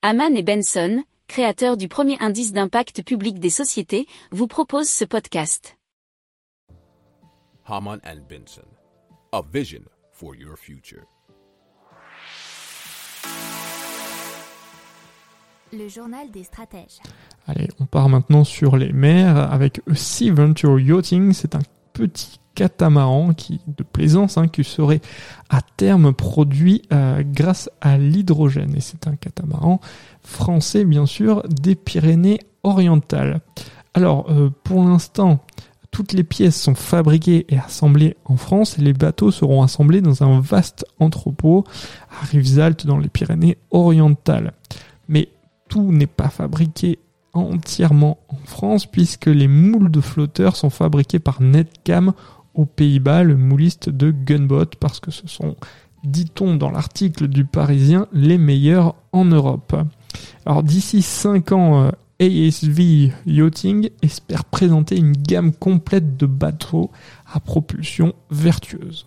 Haman et Benson, créateurs du premier indice d'impact public des sociétés, vous proposent ce podcast. Haman and Benson, a vision for your future. Le journal des stratèges. Allez, on part maintenant sur les mers avec Sea Venture Yachting. C'est un petit catamaran qui, de plaisance hein, qui serait à terme produit euh, grâce à l'hydrogène. Et c'est un catamaran français, bien sûr, des Pyrénées orientales. Alors, euh, pour l'instant, toutes les pièces sont fabriquées et assemblées en France. Les bateaux seront assemblés dans un vaste entrepôt à Rivesaltes dans les Pyrénées orientales. Mais tout n'est pas fabriqué entièrement en France puisque les moules de flotteurs sont fabriqués par Netcam aux Pays-Bas, le mouliste de Gunboat, parce que ce sont, dit-on dans l'article du Parisien, les meilleurs en Europe. Alors d'ici 5 ans, euh, ASV Yachting espère présenter une gamme complète de bateaux à propulsion vertueuse.